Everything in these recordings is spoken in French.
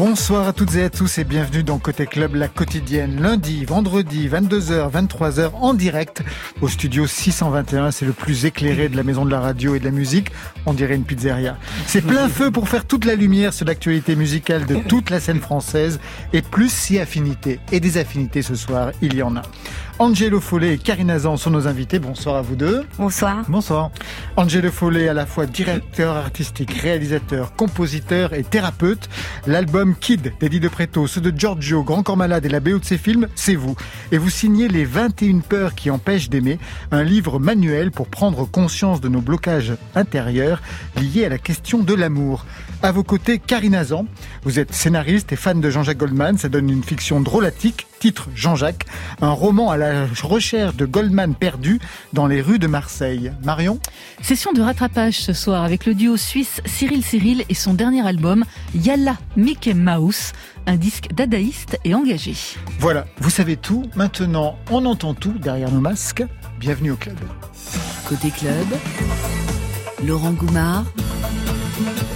Bonsoir à toutes et à tous et bienvenue dans Côté Club, la quotidienne, lundi, vendredi, 22h, 23h, en direct au studio 621. C'est le plus éclairé de la maison de la radio et de la musique. On dirait une pizzeria. C'est plein feu pour faire toute la lumière sur l'actualité musicale de toute la scène française et plus si affinités. Et des affinités ce soir, il y en a. Angelo Follet et Karine Azan sont nos invités. Bonsoir à vous deux. Bonsoir. Bonsoir. Angelo Follet, à la fois directeur artistique, réalisateur, compositeur et thérapeute. L'album Kid d'Eddie De Preto, ceux de Giorgio, Grand Corps Malade et la BO de ses films, c'est vous. Et vous signez Les 21 peurs qui empêchent d'aimer, un livre manuel pour prendre conscience de nos blocages intérieurs liés à la question de l'amour. À vos côtés, Karine Azan. Vous êtes scénariste et fan de Jean-Jacques Goldman. Ça donne une fiction drôlatique. Titre Jean-Jacques. Un roman à la recherche de Goldman perdu dans les rues de Marseille. Marion Session de rattrapage ce soir avec le duo suisse Cyril Cyril et son dernier album Yalla Mickey Mouse. Un disque dadaïste et engagé. Voilà, vous savez tout. Maintenant, on entend tout derrière nos masques. Bienvenue au club. Côté club, Laurent Goumard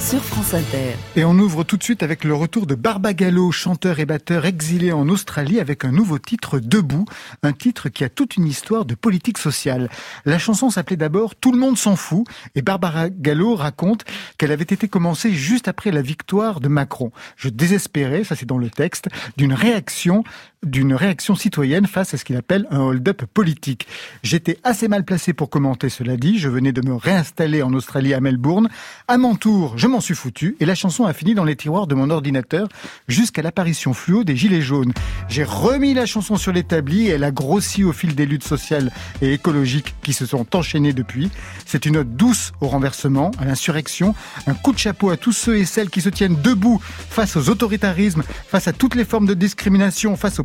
sur France Inter. Et on ouvre tout de suite avec le retour de Barbagallo, chanteur et batteur exilé en Australie avec un nouveau titre Debout, un titre qui a toute une histoire de politique sociale. La chanson s'appelait d'abord Tout le monde s'en fout et Barbara Gallo raconte qu'elle avait été commencée juste après la victoire de Macron. Je désespérais, ça c'est dans le texte, d'une réaction d'une réaction citoyenne face à ce qu'il appelle un hold-up politique. J'étais assez mal placé pour commenter cela dit, je venais de me réinstaller en Australie à Melbourne. À mon tour, je m'en suis foutu et la chanson a fini dans les tiroirs de mon ordinateur jusqu'à l'apparition fluo des Gilets jaunes. J'ai remis la chanson sur l'établi et elle a grossi au fil des luttes sociales et écologiques qui se sont enchaînées depuis. C'est une note douce au renversement, à l'insurrection, un coup de chapeau à tous ceux et celles qui se tiennent debout face aux autoritarismes, face à toutes les formes de discrimination, face aux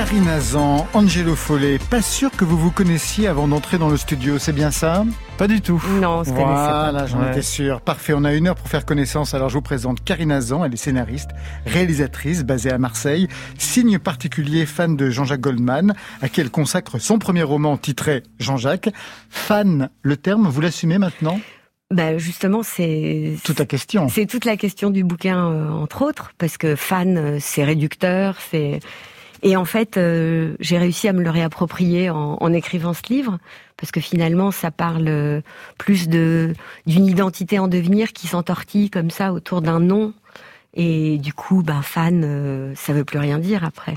Karine Azan, Angelo Follet, pas sûr que vous vous connaissiez avant d'entrer dans le studio, c'est bien ça? Pas du tout. Non, c'est Voilà, j'en étais sûr. Parfait, on a une heure pour faire connaissance. Alors je vous présente Karine Azan, elle est scénariste, réalisatrice, basée à Marseille, signe particulier fan de Jean-Jacques Goldman, à qui elle consacre son premier roman titré Jean-Jacques. Fan, le terme, vous l'assumez maintenant? Bah justement, c'est toute la question. C'est toute la question du bouquin, euh, entre autres, parce que fan, euh, c'est réducteur, c'est et en fait, euh, j'ai réussi à me le réapproprier en, en, écrivant ce livre, parce que finalement, ça parle euh, plus de d'une identité en devenir qui s'entortille comme ça autour d'un nom. Et du coup, bah, fan, euh, ça veut plus rien dire après.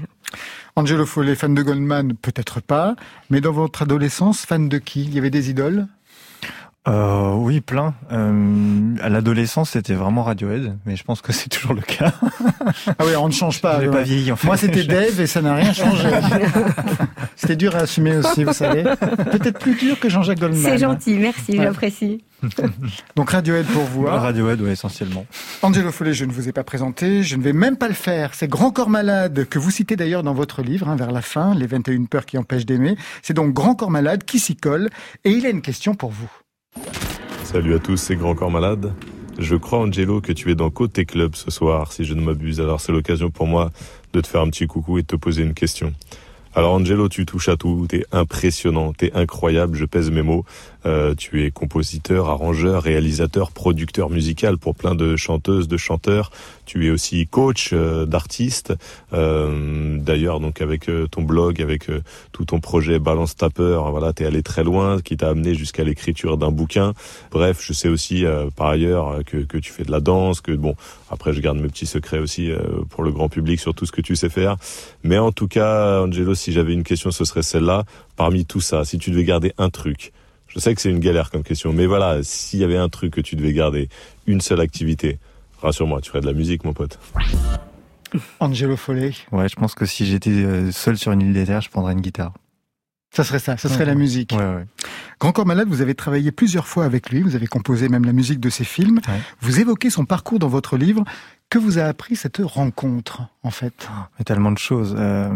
Angelo Follet, fan de Goldman, peut-être pas, mais dans votre adolescence, fan de qui? Il y avait des idoles? Euh, oui, plein. Euh, à l'adolescence, c'était vraiment Radiohead, mais je pense que c'est toujours le cas. ah oui, on ne change pas. Je pas vieilli, en fait. Moi, c'était Dave et ça n'a rien changé. c'était dur à assumer aussi, vous savez. Peut-être plus dur que Jean-Jacques Goldman. C'est gentil, merci, ouais. j'apprécie. Donc Radiohead pour vous. Hein. Radiohead, oui, essentiellement. Angelo Follet, je ne vous ai pas présenté, je ne vais même pas le faire. C'est Grand Corps Malade, que vous citez d'ailleurs dans votre livre, hein, vers la fin, Les 21 peurs qui empêchent d'aimer. C'est donc Grand Corps Malade qui s'y colle, et il a une question pour vous. Salut à tous, c'est Grand Corps Malade. Je crois, Angelo, que tu es dans Côté Club ce soir, si je ne m'abuse. Alors c'est l'occasion pour moi de te faire un petit coucou et de te poser une question. Alors Angelo, tu touches à tout, t'es impressionnant, t'es incroyable, je pèse mes mots. Euh, tu es compositeur, arrangeur, réalisateur, producteur musical pour plein de chanteuses, de chanteurs. Tu es aussi coach euh, d'artistes. Euh, D'ailleurs, donc avec euh, ton blog, avec euh, tout ton projet Balance Tapper, voilà, t'es allé très loin, qui t'a amené jusqu'à l'écriture d'un bouquin. Bref, je sais aussi par ailleurs que, que tu fais de la danse, que bon, après je garde mes petits secrets aussi pour le grand public sur tout ce que tu sais faire. Mais en tout cas, Angelo, si j'avais une question, ce serait celle-là. Parmi tout ça, si tu devais garder un truc, je sais que c'est une galère comme question, mais voilà, s'il y avait un truc que tu devais garder, une seule activité, rassure-moi, tu ferais de la musique, mon pote. Angelo Follet. Ouais, je pense que si j'étais seul sur une île déserte, je prendrais une guitare. Ça serait ça, ça serait ouais. la musique. Ouais, ouais. Grand Corps Malade, vous avez travaillé plusieurs fois avec lui, vous avez composé même la musique de ses films. Ouais. Vous évoquez son parcours dans votre livre. Que vous a appris cette rencontre, en fait? Mais tellement de choses. Euh,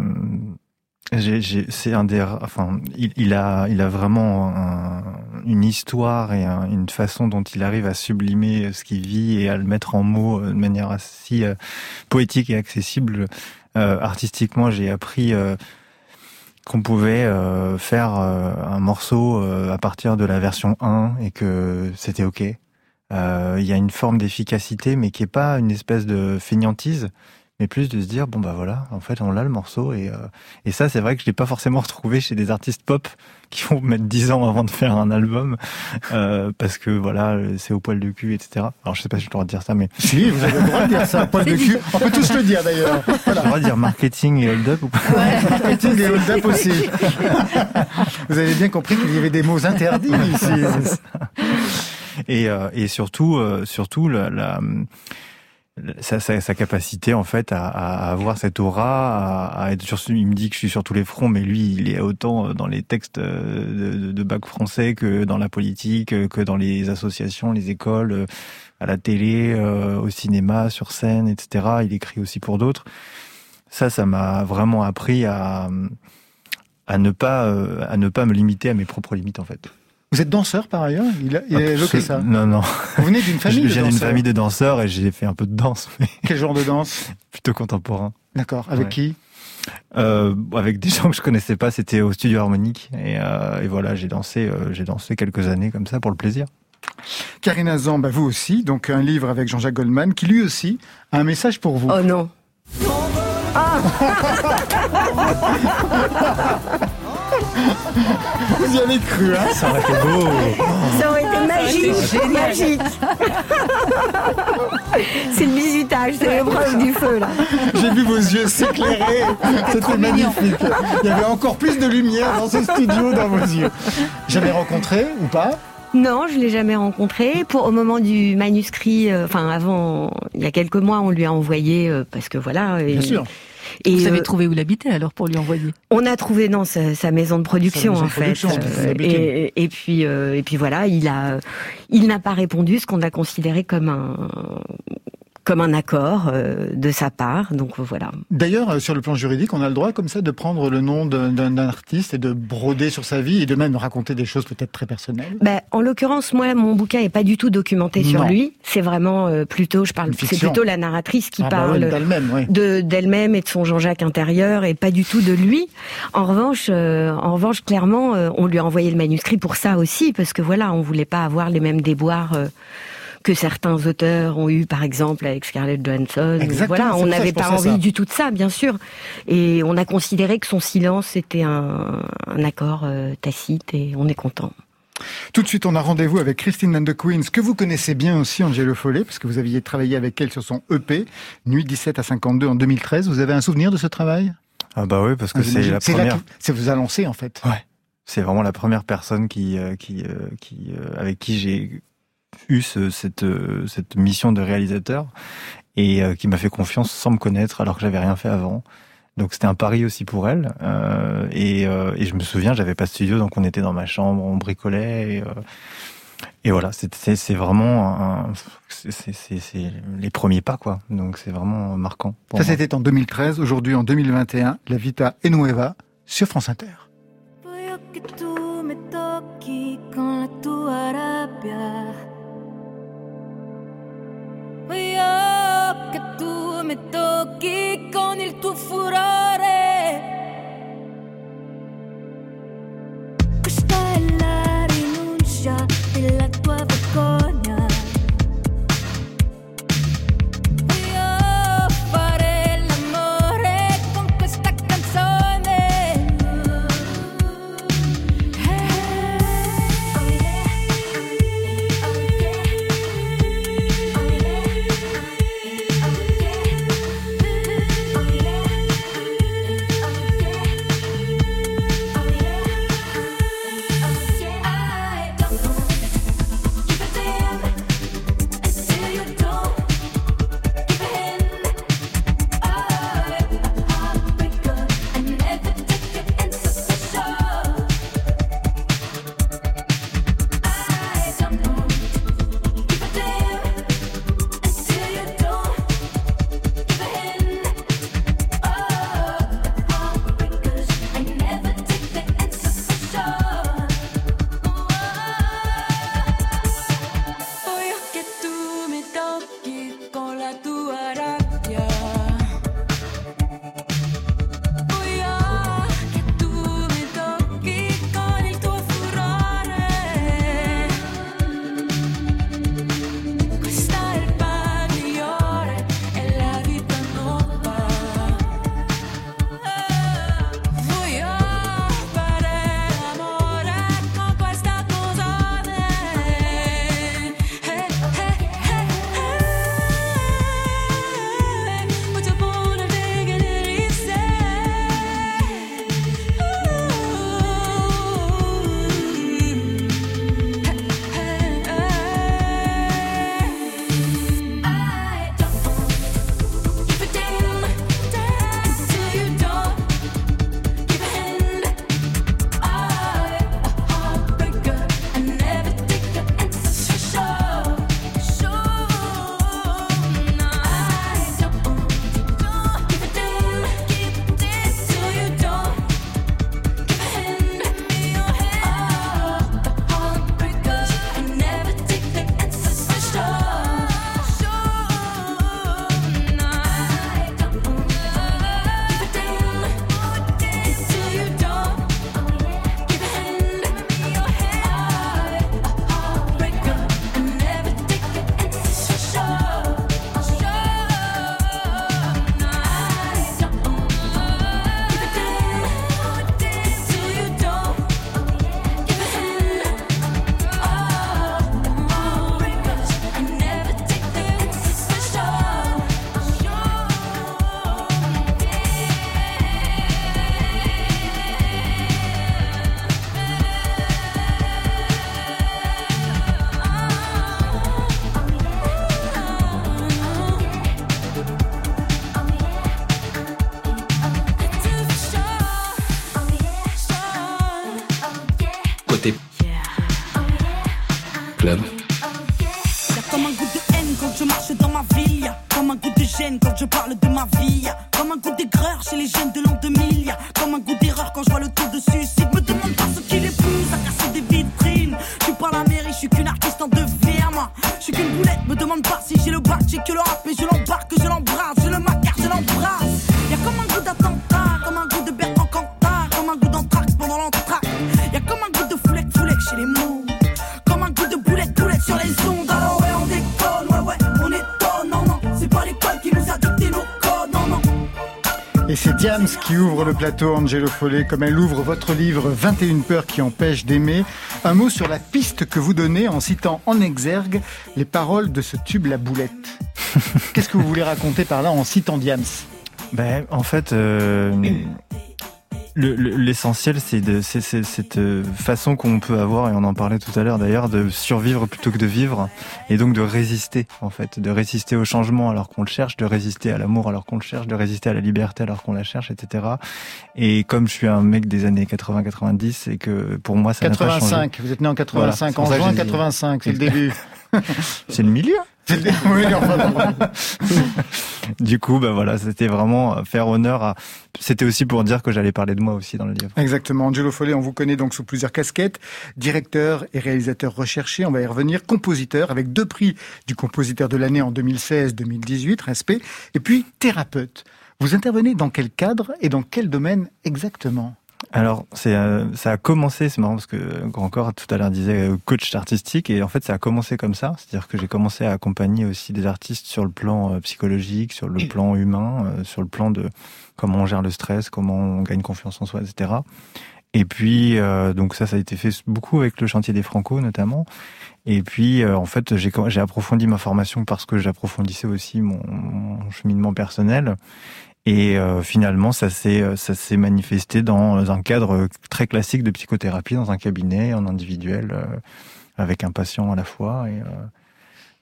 c'est un des, enfin, il, il, a, il a vraiment un, une histoire et un, une façon dont il arrive à sublimer ce qu'il vit et à le mettre en mots de manière assez euh, poétique et accessible. Euh, artistiquement, j'ai appris euh, qu'on pouvait euh, faire un morceau à partir de la version 1 et que c'était ok. Il y a une forme d'efficacité, mais qui est pas une espèce de feignantise mais plus de se dire bon bah voilà en fait on l'a le morceau et euh, et ça c'est vrai que je l'ai pas forcément retrouvé chez des artistes pop qui vont mettre 10 ans avant de faire un album euh, parce que voilà c'est au poil de cul etc alors je sais pas si je dois dire ça mais si vous avez le droit de dire ça poil de cul. On peut tous le dire d'ailleurs. Voilà. on va dire marketing et hold up ou pas ouais, marketing et hold up aussi. Vous avez bien compris qu'il y avait des mots interdits ici. Et euh, et surtout surtout la, la sa, sa, sa, capacité en fait à, à, avoir cette aura, à, à, être sur. Il me dit que je suis sur tous les fronts, mais lui, il est autant dans les textes de, de, de bac français que dans la politique, que dans les associations, les écoles, à la télé, au cinéma, sur scène, etc. Il écrit aussi pour d'autres. Ça, ça m'a vraiment appris à à ne pas à ne pas me limiter à mes propres limites en fait. Vous êtes danseur par ailleurs Il a, il a évoqué ça Non, non. Vous venez d'une famille Je viens d'une famille de danseurs et j'ai fait un peu de danse. Mais... Quel genre de danse Plutôt contemporain. D'accord. Avec ouais. qui euh, Avec des gens que je connaissais pas. C'était au studio harmonique et, euh, et voilà, j'ai dansé, euh, j'ai dansé quelques années comme ça pour le plaisir. Karine Azan, bah vous aussi, donc un livre avec Jean-Jacques Goldman qui lui aussi a un message pour vous. Oh non. Ah Vous y avez cru, hein Ça aurait été beau. Ça aurait été magique, magique. c'est le bisutage, c'est l'épreuve du feu, là. J'ai vu vos yeux s'éclairer. C'était magnifique. Il y avait encore plus de lumière dans ce studio, dans vos yeux. Jamais rencontré ou pas? Non, je l'ai jamais rencontré. Pour au moment du manuscrit, euh, enfin avant, il y a quelques mois, on lui a envoyé euh, parce que voilà. Bien sûr. Et Vous avez euh, trouvé où il habitait alors pour lui envoyer? On a trouvé dans sa, sa maison de production maison en de production, fait. Et, et, puis euh, et puis voilà, il a il n'a pas répondu, ce qu'on a considéré comme un comme un accord de sa part. Donc voilà. D'ailleurs, sur le plan juridique, on a le droit comme ça de prendre le nom d'un artiste et de broder sur sa vie et de même raconter des choses peut-être très personnelles? Ben, en l'occurrence, moi, mon bouquin est pas du tout documenté sur lui. C'est vraiment plutôt, je parle, c'est plutôt la narratrice qui ah bah parle d'elle-même, de d'elle-même et de son Jean-Jacques intérieur et pas du tout de lui. En revanche, en revanche, clairement, on lui a envoyé le manuscrit pour ça aussi, parce que voilà, on voulait pas avoir les mêmes déboires euh, que certains auteurs ont eu, par exemple, avec Scarlett Johansson. voilà, on n'avait pas envie du tout de ça, bien sûr. Et on a considéré que son silence était un, accord euh, tacite et on est content. Tout de suite, on a rendez-vous avec Christine and the Queens, que vous connaissez bien aussi, Angelo Follet, parce que vous aviez travaillé avec elle sur son EP, Nuit 17 à 52 en 2013. Vous avez un souvenir de ce travail? Ah bah oui, parce que c'est la première... C'est vous a lancé, en fait. Ouais. C'est vraiment la première personne qui, euh, qui, euh, qui, euh, avec qui j'ai eu ce, cette, cette mission de réalisateur et qui m'a fait confiance sans me connaître alors que j'avais rien fait avant. Donc c'était un pari aussi pour elle. Euh, et, et, je me souviens, j'avais pas de studio, donc on était dans ma chambre, on bricolait. Et, et voilà, c'est vraiment c'est les premiers pas quoi. Donc c'est vraiment marquant. Ça c'était en 2013. Aujourd'hui en 2021, La Vita Enueva sur France Inter. con la tua rabbia. Che tu mi tocchi con il tuo furore. Questa è la je suis qu'une artiste en devenir, moi. Je suis qu'une boulette, me demande pas si j'ai le bac, j'ai que le rap et je l'embarque, je l'embrasse, je le macar, je l'embrasse. Y'a comme un goût d'attentat, comme un goût de Bertrand Cantat, comme un goût d'entraque pendant l'entraque. Y'a comme un goût de foulec, foulec chez les mots. Comme un goût de boulette, boulette sur les ondes. Alors ouais, on déconne, ouais, ouais, on étonne, non, non. C'est pas l'école qui nous a dicté nos codes, non, non. Et c'est Diams qui ouvre le plateau, Angelo Follet, comme elle ouvre votre livre 21 peurs qui empêchent d'aimer. Un mot sur la piste que vous donnez en citant en exergue les paroles de ce tube La Boulette. Qu'est-ce que vous voulez raconter par là en citant Diams? Ben, en fait, euh, le- le- l'essentiel, c'est cette euh, façon qu'on peut avoir, et on en parlait tout à l'heure d'ailleurs, de survivre plutôt que de vivre, et donc de résister, en fait, de résister au changement alors qu'on le cherche, de résister à l'amour alors qu'on le cherche, de résister à la liberté alors qu'on la cherche, etc. Et comme je suis un mec des années 80-90, et que pour moi, ça n'a pas changé. 85, vous êtes né en 85, Voilà, en juin j'ai dit- 85, c'est le début. C'est le milieu. Oui, enfin. Du coup, ben voilà, c'était vraiment faire honneur à. C'était aussi pour dire que j'allais parler de moi aussi dans le livre. Exactement. Angelo Follet, on vous connaît donc sous plusieurs casquettes. Directeur et réalisateur recherché, on va y revenir. Compositeur, avec deux prix du compositeur de l'année en 2016-2018, respect. Et puis, thérapeute. Vous intervenez dans quel cadre et dans quel domaine exactement? Alors, c'est, euh, ça a commencé, c'est marrant parce que Grand Corps tout à l'heure disait euh, coach artistique et en fait ça a commencé comme ça, c'est-à-dire que j'ai commencé à accompagner aussi des artistes sur le plan euh, psychologique, sur le plan humain, euh, sur le plan de comment on gère le stress, comment on gagne confiance en soi, etc. Et puis euh, donc ça, ça a été fait beaucoup avec le chantier des Franco notamment. Et puis euh, en fait j'ai j'ai approfondi ma formation parce que j'approfondissais aussi mon, mon cheminement personnel. Et euh, finalement, ça s'est euh, ça s'est manifesté dans un cadre très classique de psychothérapie, dans un cabinet, en individuel, euh, avec un patient à la fois, et euh,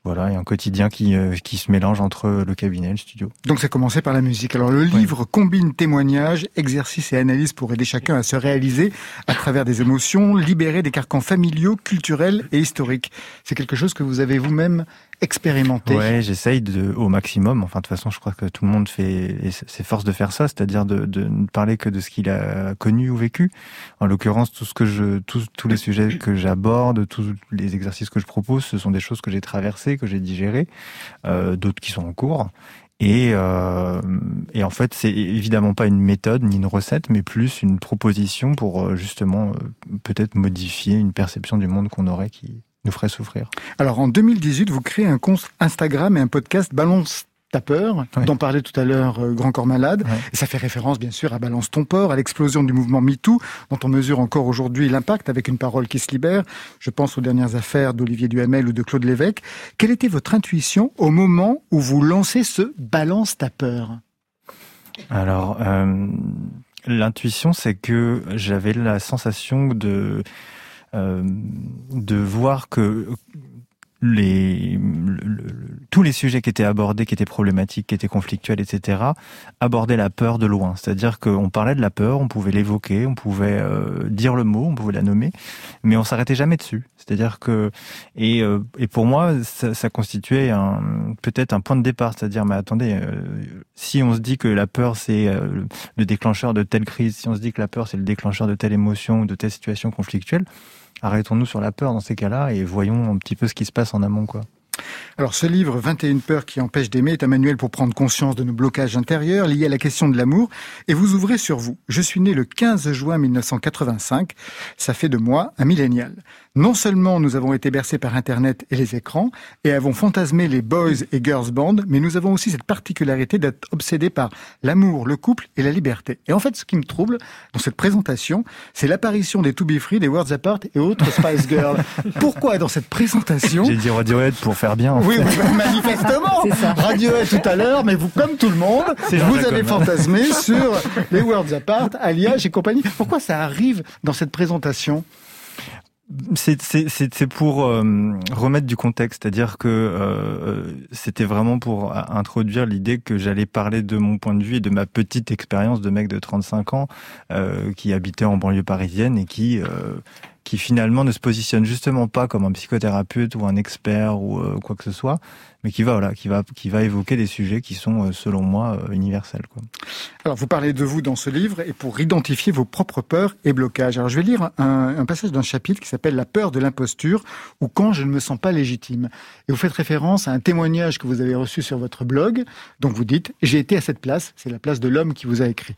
voilà, et un quotidien qui euh, qui se mélange entre le cabinet et le studio. Donc c'est commencé par la musique. Alors le livre combine témoignages, exercices et analyses pour aider chacun à se réaliser à travers des émotions, libérer des carcans familiaux, culturels et historiques. C'est quelque chose que vous avez vous-même expérimenté. Ouais, j'essaye de au maximum. Enfin, de toute façon, je crois que tout le monde fait s'efforce de faire ça, c'est-à-dire de, de ne parler que de ce qu'il a connu ou vécu. En l'occurrence, tout ce que je, tous tous les sujets que j'aborde, tous les exercices que je propose, ce sont des choses que j'ai traversées, que j'ai digérées, euh, d'autres qui sont en cours. Et, euh, et en fait, c'est évidemment pas une méthode ni une recette, mais plus une proposition pour euh, justement euh, peut-être modifier une perception du monde qu'on aurait qui nous ferait souffrir. Alors en 2018, vous créez un compte Instagram et un podcast Balance ta peur, dont parlait tout à l'heure euh, Grand Corps Malade. Et ça fait référence bien sûr à Balance ton port, à l'explosion du mouvement MeToo, dont on mesure encore aujourd'hui l'impact avec une parole qui se libère. Je pense aux dernières affaires d'Olivier Duhamel ou de Claude Lévesque. Quelle était votre intuition au moment où vous lancez ce Balance ta peur? Alors, euh, l'intuition, c'est que j'avais la sensation de de voir que les le- le- tous les sujets qui étaient abordés, qui étaient problématiques, qui étaient conflictuels, etc., abordaient la peur de loin. C'est-à-dire qu'on parlait de la peur, on pouvait l'évoquer, on pouvait euh, dire le mot, on pouvait la nommer, mais on s'arrêtait jamais dessus. C'est-à-dire que et, euh, pour moi, ça, constituait peut-être un point de départ. C'est-à-dire, mais attendez, euh, si on se dit que la peur c'est euh, le déclencheur de telle crise, si on se dit que la peur c'est le déclencheur de telle émotion ou de telle situation conflictuelle, arrêtons-nous sur la peur dans ces cas-là et voyons un petit peu ce qui se passe en amont, quoi. Alors ce livre 21 peurs qui empêchent d'aimer est un manuel pour prendre conscience de nos blocages intérieurs liés à la question de l'amour et vous ouvrez sur vous. Je suis né le 15 juin 1985, ça fait de moi un millénial. Non seulement nous avons été bercés par Internet et les écrans et avons fantasmé les boys et girls band, mais nous avons aussi cette particularité d'être obsédés par l'amour, le couple et la liberté. Et en fait, ce qui me trouble dans cette présentation, c'est l'apparition des To Be Free, des Worlds Apart et autres Spice Girls. Pourquoi dans cette présentation J'ai dit Radiohead pour faire bien. en oui, fait. oui, manifestement. Ça. Radiohead tout à l'heure, mais vous, comme tout le monde, vous avez fantasmé sur les Worlds Apart, Alliage et compagnie. Pourquoi ça arrive dans cette présentation C'est pour euh, remettre du contexte, c'est-à-dire que euh, c'était vraiment pour introduire l'idée que j'allais parler de mon point de vue et de ma petite expérience de mec de 35 ans euh, qui habitait en banlieue parisienne et qui euh, qui finalement ne se positionne justement pas comme un psychothérapeute ou un expert ou euh, quoi que ce soit, mais qui va voilà, qui va qui va évoquer des sujets qui sont euh, selon moi euh, universels. Quoi. Alors vous parlez de vous dans ce livre et pour identifier vos propres peurs et blocages. Alors je vais lire un, un passage d'un chapitre qui s'appelle La peur de l'imposture ou quand je ne me sens pas légitime. Et vous faites référence à un témoignage que vous avez reçu sur votre blog. Donc vous dites j'ai été à cette place, c'est la place de l'homme qui vous a écrit.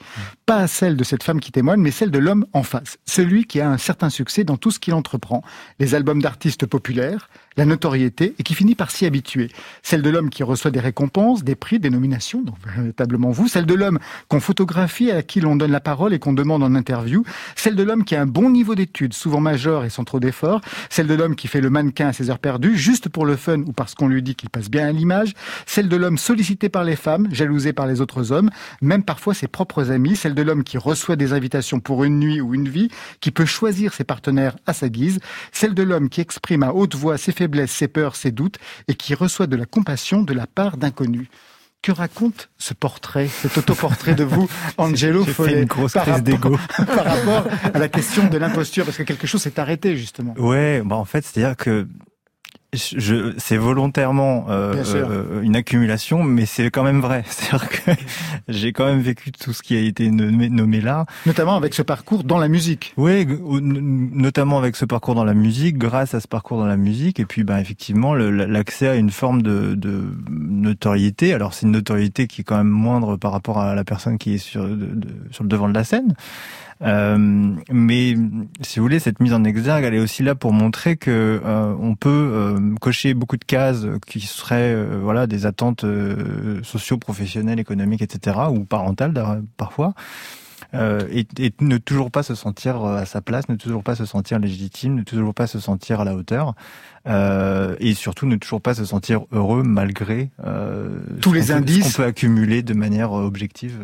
Pas celle de cette femme qui témoigne, mais celle de l'homme en face, celui qui a un certain succès dans tout ce qu'il entreprend. Les albums d'artistes populaires, la notoriété et qui finit par s'y habituer. Celle de l'homme qui reçoit des récompenses, des prix, des nominations, donc véritablement vous. Celle de l'homme qu'on photographie, à qui l'on donne la parole et qu'on demande en interview. Celle de l'homme qui a un bon niveau d'études, souvent majeur et sans trop d'efforts. Celle de l'homme qui fait le mannequin à ses heures perdues, juste pour le fun ou parce qu'on lui dit qu'il passe bien à l'image. Celle de l'homme sollicité par les femmes, jalousé par les autres hommes, même parfois ses propres amis. Celle de l'homme qui reçoit des invitations pour une nuit ou une vie, qui peut choisir ses partenaires à sa guise. Celle de l'homme qui exprime à haute voix ses faiblesses ses peurs, ses doutes, et qui reçoit de la compassion de la part d'inconnus. Que raconte ce portrait, cet autoportrait de vous, Angelo Follet, une grosse par, crise rapport, par rapport à la question de l'imposture, parce que quelque chose s'est arrêté justement. Ouais, bah en fait, c'est-à-dire que je, c'est volontairement euh, euh, une accumulation, mais c'est quand même vrai. C'est-à-dire que j'ai quand même vécu tout ce qui a été nommé, nommé là. Notamment avec ce parcours dans la musique. Oui, notamment avec ce parcours dans la musique, grâce à ce parcours dans la musique, et puis ben effectivement l'accès à une forme de, de notoriété. Alors c'est une notoriété qui est quand même moindre par rapport à la personne qui est sur, de- de- sur le devant de la scène. Euh, mais si vous voulez, cette mise en exergue, elle est aussi là pour montrer que euh, on peut euh, cocher beaucoup de cases qui seraient voilà des attentes euh, socio-professionnelles, économiques, etc. ou parentales parfois. Euh, et, et ne toujours pas se sentir à sa place, ne toujours pas se sentir légitime, ne toujours pas se sentir à la hauteur, euh, et surtout ne toujours pas se sentir heureux malgré euh, Tous les indices. qu'on peut accumuler de manière objective.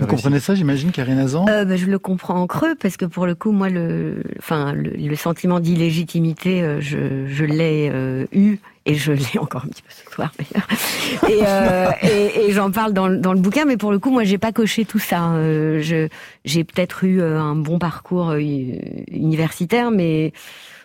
Euh, Vous comprenez ça, j'imagine, Karine Azan Euh, bah, je le comprends en creux parce que pour le coup, moi, le, enfin, le, le sentiment d'illégitimité, euh, je, je l'ai euh, eu et je l'ai encore un petit peu ce soir d'ailleurs. Et, euh, et, et j'en parle dans, le- dans le bouquin, mais pour le coup, moi, j'ai pas coché tout ça. Euh, je, j'ai peut-être eu euh, un bon parcours euh, universitaire, mais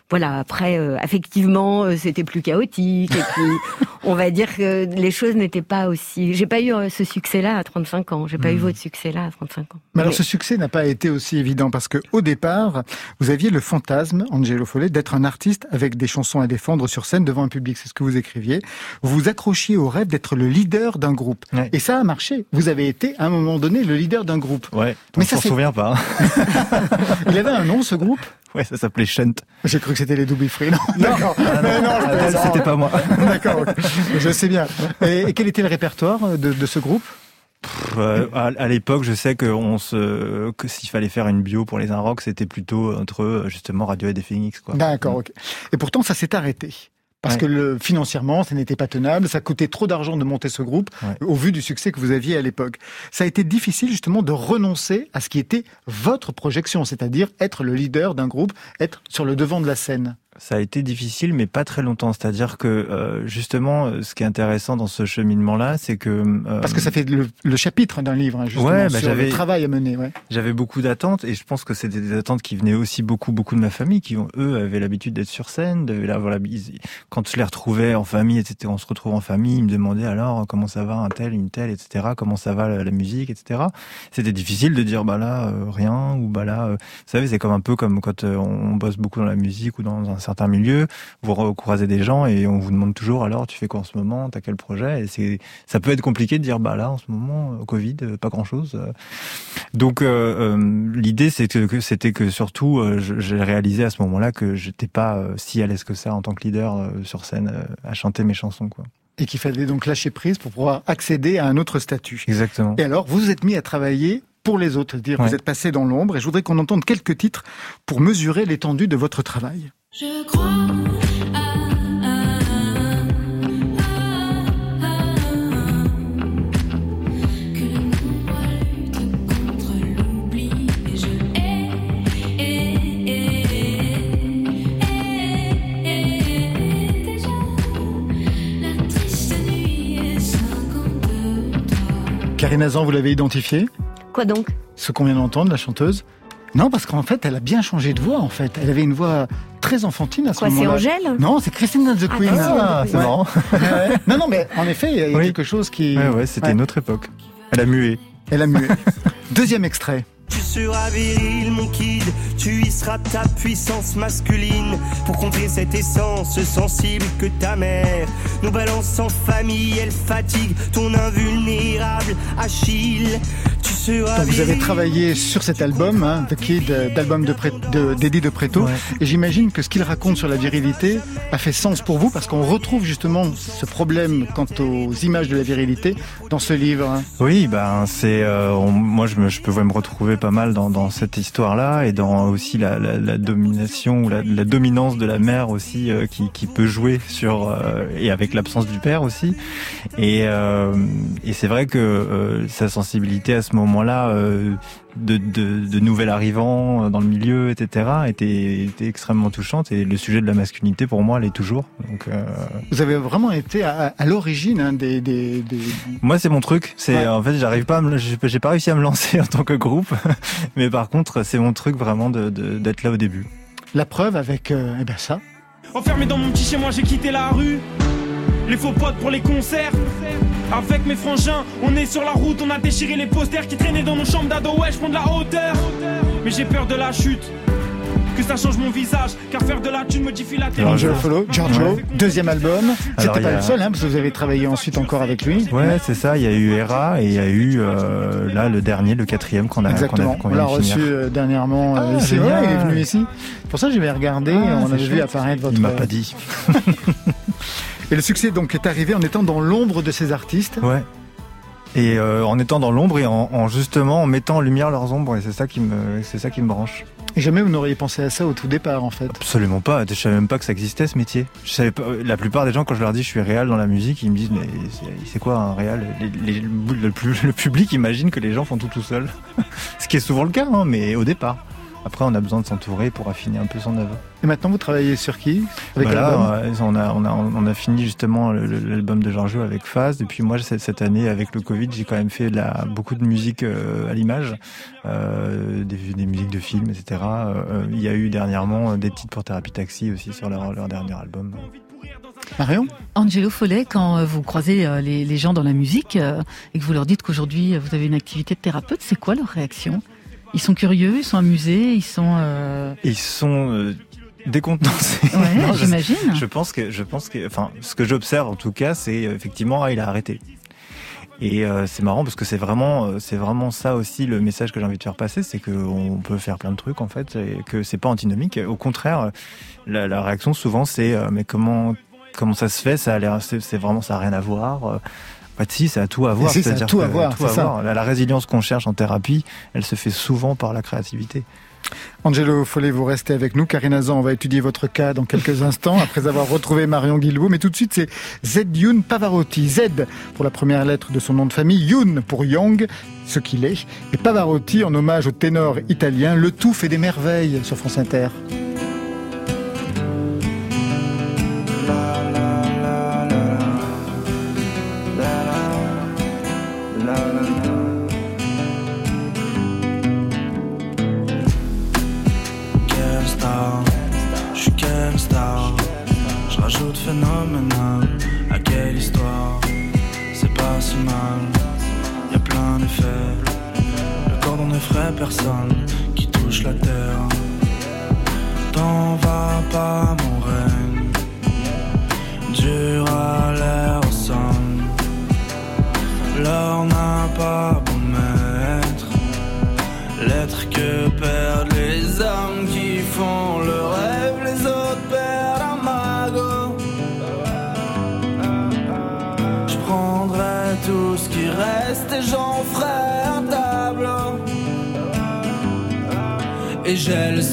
voilà. Après, euh, effectivement, euh, c'était plus chaotique et puis on va dire que les choses n'étaient pas aussi. J'ai pas eu euh, ce succès-là à 35 ans. J'ai pas eu Mhm. votre succès-là à 35 ans. Mais alors Mais- ce succès n'a pas été aussi évident parce que au départ, vous aviez le fantasme, Angelo Follet, d'être un artiste avec des chansons à défendre sur scène devant un public. C'est ce que vous écriviez. Vous vous accrochiez au rêve d'être le leader d'un groupe. Ouais. Et ça a marché. Vous avez été à un moment donné le leader d'un groupe. Ouais, Mais on ça, s'en souvient pas. hein. Il avait un nom ce groupe? Ouais, ça s'appelait Shunt. J'ai cru que c'était les Double Free. Non, d'accord. Mais non, je Ah, c'était pas moi. D'accord, je sais bien. Et, et quel était le répertoire de, de ce groupe? Euh, à, à l'époque, je sais que on se, que s'il fallait faire une bio pour les Inrocks, c'était plutôt entre justement Radiohead et Phoenix. D'accord, ok. Et pourtant, ça s'est arrêté. Parce Ouais. que le, financièrement, ça n'était pas tenable, ça coûtait trop d'argent de monter ce groupe, Ouais. au vu du succès que vous aviez à l'époque. Ça a été difficile justement de renoncer à ce qui était votre projection, c'est-à-dire être le leader d'un groupe, être sur le devant de la scène. Ça a été difficile, mais pas très longtemps. C'est-à-dire que euh, justement, euh, ce qui est intéressant dans ce cheminement-là, c'est que euh, Parce que ça fait le, le chapitre d'un livre, hein, justement, Ouais, bah, sur le travail à mener. Ouais. j'avais beaucoup d'attentes, et je pense que c'était des attentes qui venaient aussi beaucoup, beaucoup de ma famille, qui ont, eux avaient l'habitude d'être sur scène. Ils- quand je les retrouvais en famille, etc., on se retrouve en famille, ils me demandaient alors comment ça va un tel, une telle, etc., comment ça va la, la musique, etc. C'était difficile de dire bah là euh, rien ou bah là, euh, vous savez, c'est comme un peu comme quand on bosse beaucoup dans la musique ou dans un certain milieu, vous croisez des gens et on vous demande toujours alors tu fais quoi en ce moment, t'as quel projet et c'est ça peut être compliqué de dire bah là en ce moment euh, Covid euh, pas grand chose. Donc euh, euh, l'idée c'était que c'était que surtout j'ai réalisé à ce moment-là que j'étais pas si à l'aise que ça en tant que leader sur scène à chanter mes chansons quoi. Et qu'il fallait donc lâcher prise pour pouvoir accéder à un autre statut. Exactement. Et alors, vous vous êtes mis à travailler pour les autres, c'est-à-dire Ouais. vous êtes passé dans l'ombre, et je voudrais qu'on entende quelques titres pour mesurer l'étendue de votre travail. Je crois à, à, à, à, que le nombre lutte contre l'oubli et je hais, hais, hais, hais, hais, déjà la triste nuit est 53. Karine Azan, vous l'avez identifié? Quoi donc? Ce qu'on vient d'entendre, la chanteuse? Non, parce qu'en fait, elle a bien changé de voix, en fait. Elle avait une voix très enfantine à ce Quoi, c'est moment-là. Angèle Non, c'est Christine and the Ah, Queen. Ah, c'est marrant. Ouais. non, non, mais en effet, il y a Oui. quelque chose qui... Ouais, ouais, c'était Ouais. une autre époque. Elle a mué. Elle a mué. Deuxième extrait. Tu seras viril, mon kid, tu y seras ta puissance masculine pour contrer cette essence sensible que ta mère nous balance en famille. Elle fatigue ton invulnérable Achille. Tu seras Donc vous avez travaillé sur cet album, hein, The Kid, euh, d'album de, de d'Eddie de Preto, Ouais. et j'imagine que ce qu'il raconte sur la virilité a fait sens pour vous, parce qu'on retrouve justement ce problème quant aux images de la virilité dans ce livre. hein. Oui, ben c'est euh, on- moi je, me, je pouvais me retrouver pas mal dans, dans cette histoire-là et dans aussi la, la, la domination ou la, la dominance de la mère aussi euh, qui, qui peut jouer sur euh, et avec l'absence du père aussi. Et, euh, et c'est vrai que euh, sa sensibilité à ce moment-là euh, de, de, de nouvel arrivant dans le milieu, etc., était, était extrêmement touchante et le sujet de la masculinité pour moi l'est toujours. Donc euh, Vous avez vraiment été à, à l'origine hein, des, des, des- Moi, c'est mon truc. C'est Ouais. en fait, j'arrive pas, à me, j'ai j'ai pas réussi à me lancer en tant que groupe, mais par contre, c'est mon truc vraiment de de- d'être là au début. la preuve avec euh, eh ben ça. Enfermé dans mon petit chez moi, j'ai quitté la rue. Les faux potes pour les concerts. Avec mes frangins, on est sur la route, on a déchiré les posters qui traînaient dans nos chambres d'ado. Ouais, je prends de la hauteur. Mais j'ai peur de la chute. Que ça change mon visage, car faire de la thune modifie la terre. Alors, Angelo Follow, Giorgio, Ouais. deuxième album. C'était pas a- le seul, hein, parce que vous avez travaillé ensuite encore avec lui. Ouais, c'est ça. Il y a eu Hera et il y a eu euh, là le dernier, le quatrième qu'on a, qu'on a, Exactement. On l'a reçu euh, dernièrement euh, Ah. Ouais, il est venu ici. Pour ça, j'avais regardé. Ah, on c'est avait vu apparaître votre. Il m'a pas dit. Et le succès donc est arrivé en étant dans l'ombre de ces artistes. Ouais. Et euh, en étant dans l'ombre et en, en justement en mettant en lumière leurs ombres, et c'est ça qui me, c'est ça qui me branche. Et jamais vous n'auriez pensé à ça au tout départ, en fait. Absolument pas. Je savais même pas que ça existait ce métier. Je savais pas. La plupart des gens, quand je leur dis je suis réel dans la musique, ils me disent mais c'est- quoi un réel? Les- les- le, public imagine que les gens font tout tout seul. Ce qui est souvent le cas, hein, mais au départ. Après, on a besoin de s'entourer pour affiner un peu son œuvre. Et maintenant, vous travaillez sur qui Avec Bah là, euh, on a, on a, on a fini justement l'album de Giorgio avec Phase. Et puis moi, cette, cette année, avec le Covid, j'ai quand même fait la, beaucoup de musique euh, à l'image, euh, des, des musiques de films, etc. Euh, il y a eu dernièrement des titres pour Thérapie Taxi aussi sur leur, leur dernier album. Marion Angelo Follet, quand vous croisez les, les gens dans la musique euh, et que vous leur dites qu'aujourd'hui vous avez une activité de thérapeute, c'est quoi leur réaction? Ils sont curieux, ils sont amusés, ils sont... euh, Ils sont décontenancés. Ouais, Non, je- j'imagine. Je pense que, je pense que, enfin, ce que j'observe en tout cas, c'est euh, effectivement, ah, il a arrêté. Et euh, c'est marrant parce que c'est vraiment, euh, c'est vraiment ça aussi le message que j'ai envie de faire passer, c'est qu'on peut faire plein de trucs en fait, et que c'est pas antinomique. Au contraire, la, la réaction souvent c'est, euh, mais comment, comment ça se fait? Ça a l'air, c'est c'est vraiment, ça a rien à voir. En fait, si, ça a tout à voir. si, ça a c'est-à-dire tout à voir, c'est ça. La, la résilience qu'on cherche en thérapie, elle se fait souvent par la créativité. Angelo Follet, vous restez avec nous. Karina Zan, on va étudier votre cas dans quelques instants, après avoir retrouvé Marion Guilbault. Mais tout de suite, c'est Z Youn Pavarotti. Z pour la première lettre de son nom de famille, Youn pour Young, ce qu'il est, et Pavarotti en hommage au ténor italien. Le tout fait des merveilles sur France Inter. Personne qui touche la terre. T'en vas pas, mon règne. Dur à l'air sol. L'or n'a pas beau mettre. L'être que perdent les hommes qui font le rêve, Et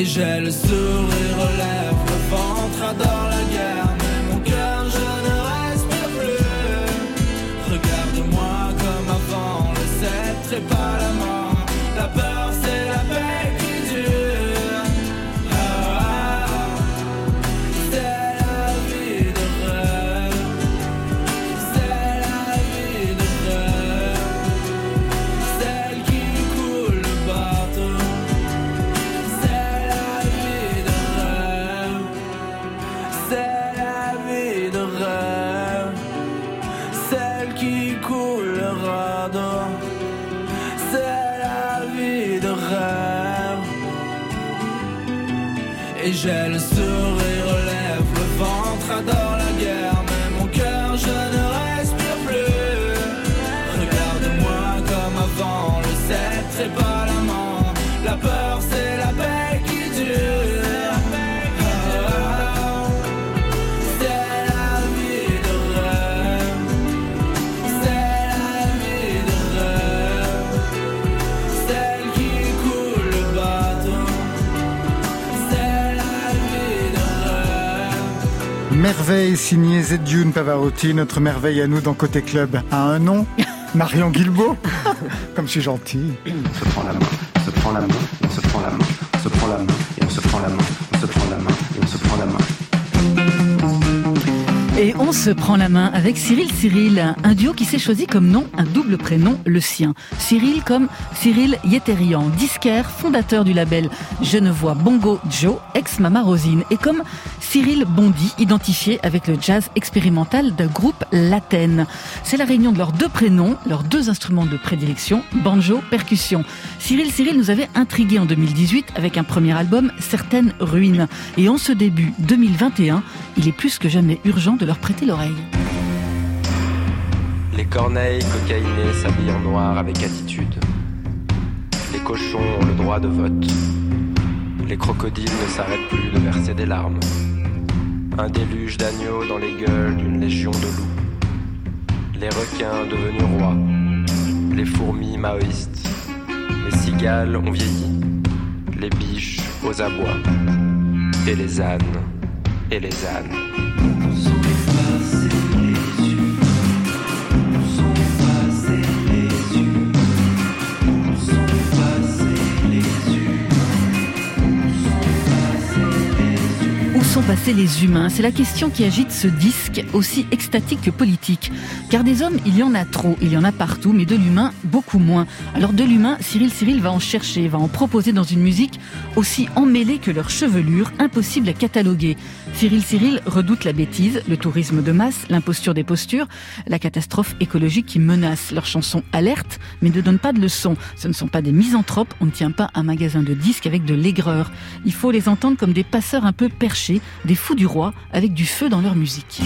Et j'ai le sourire aux lèvres, Merveille signée Zedjun Pavarotti, notre merveille à nous dans Côté Club. A un nom Marion Guilbault Comme je suis gentil. La main, se prend la main avec Cyril Cyril, un duo qui s'est choisi comme nom un double prénom, le sien. Cyril comme Cyril Yeterian, disquaire, fondateur du label Genevois Bongo Joe, ex-Mama Rosine, et comme Cyril Bondy, identifié avec le jazz expérimental d'un groupe Laten. C'est la réunion de leurs deux prénoms, leurs deux instruments de prédilection, banjo, percussion. Cyril Cyril nous avait intrigués en 2018 avec un premier album, Certaines Ruines. Et en ce début 2021, il est plus que jamais urgent de leur prêter Les corneilles cocaïnées s'habillent en noir avec attitude. Les cochons ont le droit de vote. Les crocodiles ne s'arrêtent plus de verser des larmes. Un déluge d'agneaux dans les gueules d'une légion de loups. Les requins devenus rois. Les fourmis maoïstes. Les cigales ont vieilli. Les biches aux abois. Et les ânes. Et les ânes. Sont passés les humains C'est la question qui agite ce disque, aussi extatique que politique. Car des hommes, il y en a trop, il y en a partout, mais de l'humain, beaucoup moins. Alors de l'humain, Cyril Cyril va en chercher, va en proposer dans une musique aussi emmêlée que leur chevelure, impossible à cataloguer. Cyril Cyril redoute la bêtise, le tourisme de masse, l'imposture des postures, la catastrophe écologique qui menace. Leurs chansons alertent, mais ne donnent pas de leçons. Ce ne sont pas des misanthropes, on ne tient pas un magasin de disques avec de l'aigreur. Il faut les entendre comme des passeurs un peu perchés, des fous du roi, avec du feu dans leur musique.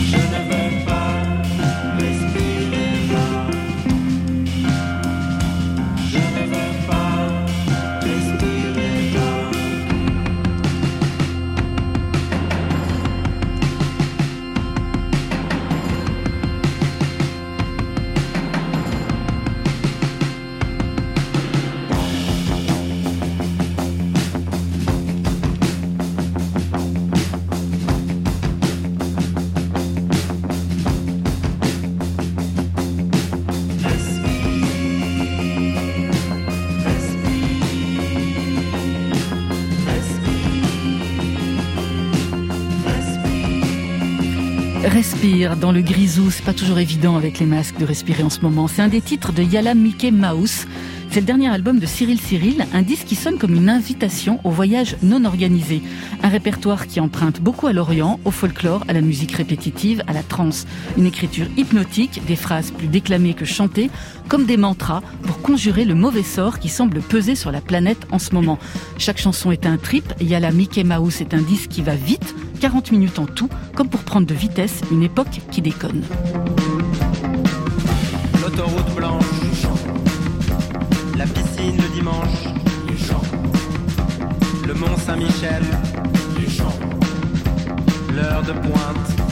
Dans le grisou, c'est pas toujours évident avec les masques de respirer en ce moment. C'est un des titres de Yala Mickey Mouse. C'est le dernier album de Cyril Cyril, un disque qui sonne comme une invitation au voyage non organisé. Un répertoire qui emprunte beaucoup à l'Orient, au folklore, à la musique répétitive, à la trance. Une écriture hypnotique, des phrases plus déclamées que chantées, comme des mantras pour conjurer le mauvais sort qui semble peser sur la planète en ce moment. Chaque chanson est un trip, Yala Mickey Mouse est un disque qui va vite, 40 minutes en tout, comme pour prendre de vitesse une époque qui déconne. L'autoroute blanche, la piscine le dimanche, le Mont Saint-Michel, l'heure de pointe.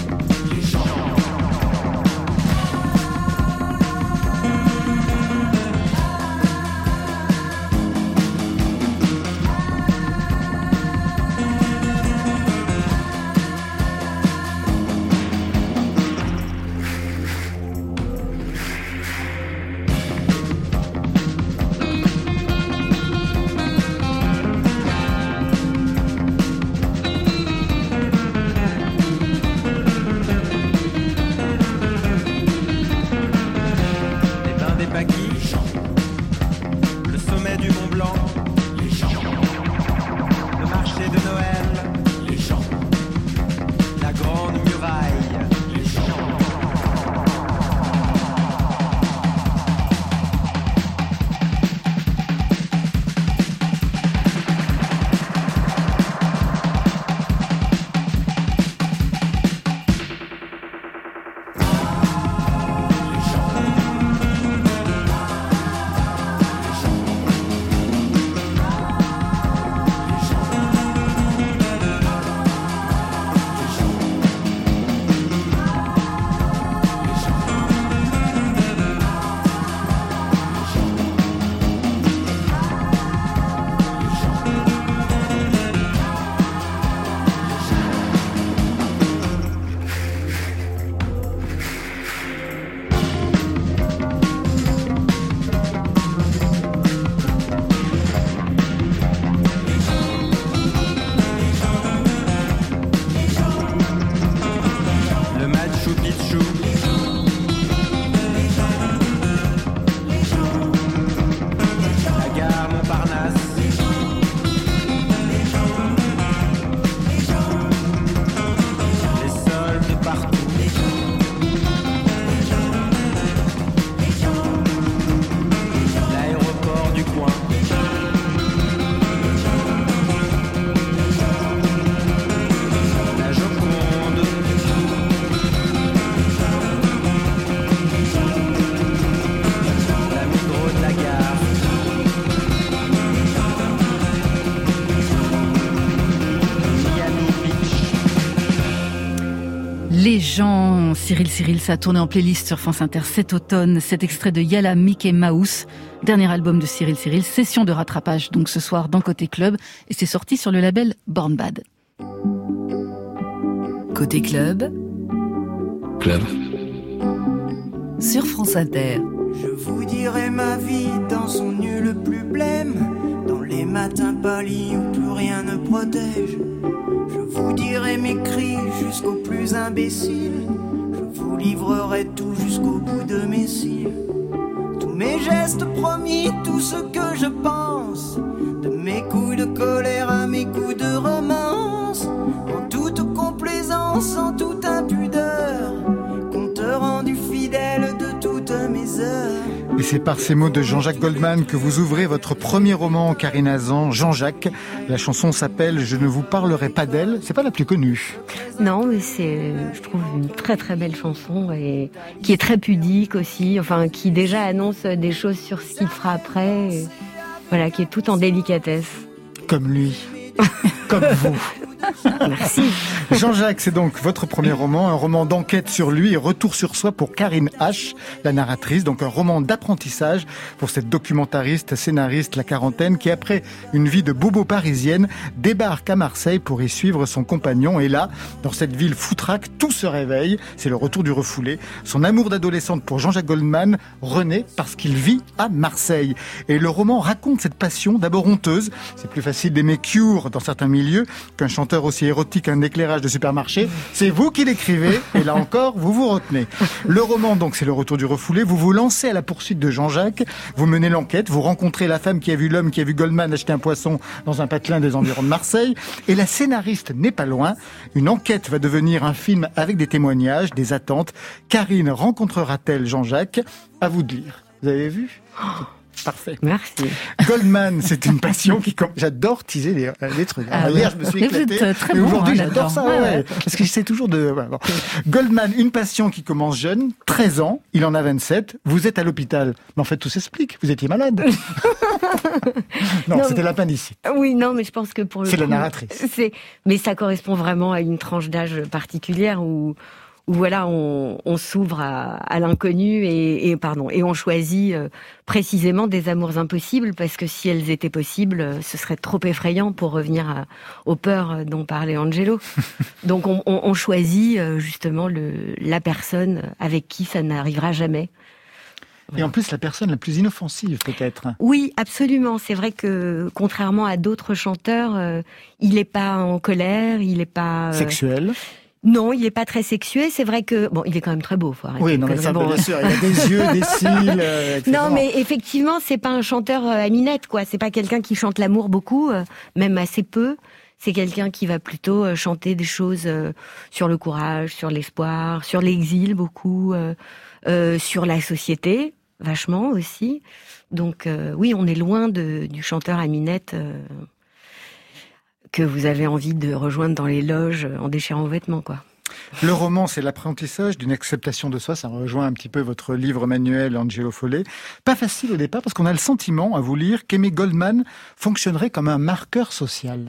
Gens, Cyril Cyril, ça a tourné en playlist sur France Inter cet automne. Cet extrait de Yala Mickey Mouse, dernier album de Cyril Cyril, session de rattrapage donc ce soir dans Côté Club, et c'est sorti sur le label Born Bad. Côté club, Club. sur France Inter. Je vous dirai ma vie dans son nu le plus blême, dans les matins pâlis où plus rien ne protège. Je mes cris jusqu'au plus imbécile, je vous livrerai tout jusqu'au bout de mes cils. Tous mes gestes promis, tout ce que je pense, de mes coups de colère à mes coups de romance, en toute complaisance, en toute impudeur, compte rendu fidèle de toutes mes heures. Et c'est par ces mots de Jean-Jacques Goldman que vous ouvrez votre premier roman, Karine Azan, Jean-Jacques. La chanson s'appelle Je ne vous parlerai pas d'elle. C'est pas la plus connue. Non, mais c'est, je trouve, une très très belle chanson et qui est très pudique aussi. Enfin, qui déjà annonce des choses sur ce qu'il fera après. et voilà, qui est tout en délicatesse. Comme lui. Comme vous. Jean-Jacques, c'est donc votre premier roman, un roman d'enquête sur lui et retour sur soi pour Karine H, la narratrice, donc un roman d'apprentissage pour cette documentariste, scénariste, la quarantaine, qui après une vie de bobo parisienne, débarque à Marseille pour y suivre son compagnon. Et là, dans cette ville foutraque, tout se réveille. C'est le retour du refoulé. Son amour d'adolescente pour Jean-Jacques Goldman renaît parce qu'il vit à Marseille. Et le roman raconte cette passion, d'abord honteuse. C'est plus facile d'aimer Cure dans certains milieux qu'un chanteur aussi érotique qu'un éclairage de supermarché. C'est vous qui l'écrivez, et là encore, vous vous retenez. Le roman, donc, c'est le retour du refoulé. Vous vous lancez à la poursuite de Jean-Jacques. Vous menez l'enquête. Vous rencontrez la femme qui a vu l'homme qui a vu Goldman acheter un poisson dans un patelin des environs de Marseille. Et la scénariste n'est pas loin. Une enquête va devenir un film avec des témoignages, des attentes. Karine rencontrera-t-elle Jean-Jacques? À vous de lire. Vous avez vu? Parfait. Merci. Goldman, c'est une passion qui... J'adore teaser les, les trucs. Ah Alors. Hier, je me suis Mais vous éclaté. êtes, euh, bon, aujourd'hui, hein, j'adore ça. ouais, Ouais. Parce que j'essaie toujours de... bon. Goldman, une passion qui commence jeune, 13 ans, il en a 27. Vous êtes à l'hôpital. Mais en fait, tout s'explique. Vous étiez malade. non, Non, c'était mais- l'appendicite. Oui, non, mais je pense que pour le C'est la narratrice. C'est, mais ça correspond vraiment à une tranche d'âge particulière où, où voilà, on, on s'ouvre à, à l'inconnu et, et pardon, et on choisit euh, précisément des amours impossibles parce que si elles étaient possibles, euh, ce serait trop effrayant pour revenir à- aux peurs euh, dont parlait Angelo. Donc on, on- on choisit justement le, la personne avec qui ça n'arrivera jamais. Et en plus, la personne la plus inoffensive, peut-être. Oui, absolument. C'est vrai que contrairement à d'autres chanteurs, euh, il n'est pas en colère, il n'est pas euh, Sexuel. Non, il n'est pas très sexué. C'est vrai que bon, il est quand même très beau. Faut arrêter Oui, non, mais ça, Bon, bien sûr. Il a des yeux, des cils, euh, etc. Non, mais effectivement, c'est pas un chanteur euh, à minette, quoi. C'est pas quelqu'un qui chante l'amour beaucoup, euh, même assez peu. C'est quelqu'un qui va plutôt euh, chanter des choses sur le courage, sur l'espoir, sur l'exil beaucoup, sur la société, vachement aussi. Donc euh, oui, on est loin de, du chanteur à minette euh, que vous avez envie de rejoindre dans les loges en déchirant vos vêtements, quoi. Le roman, c'est l'apprentissage d'une acceptation de soi. Ça rejoint un petit peu votre livre manuel, Angelo Follet. Pas facile au départ parce qu'on a le sentiment, à vous lire, qu'Aimé Goldman fonctionnerait comme un marqueur social.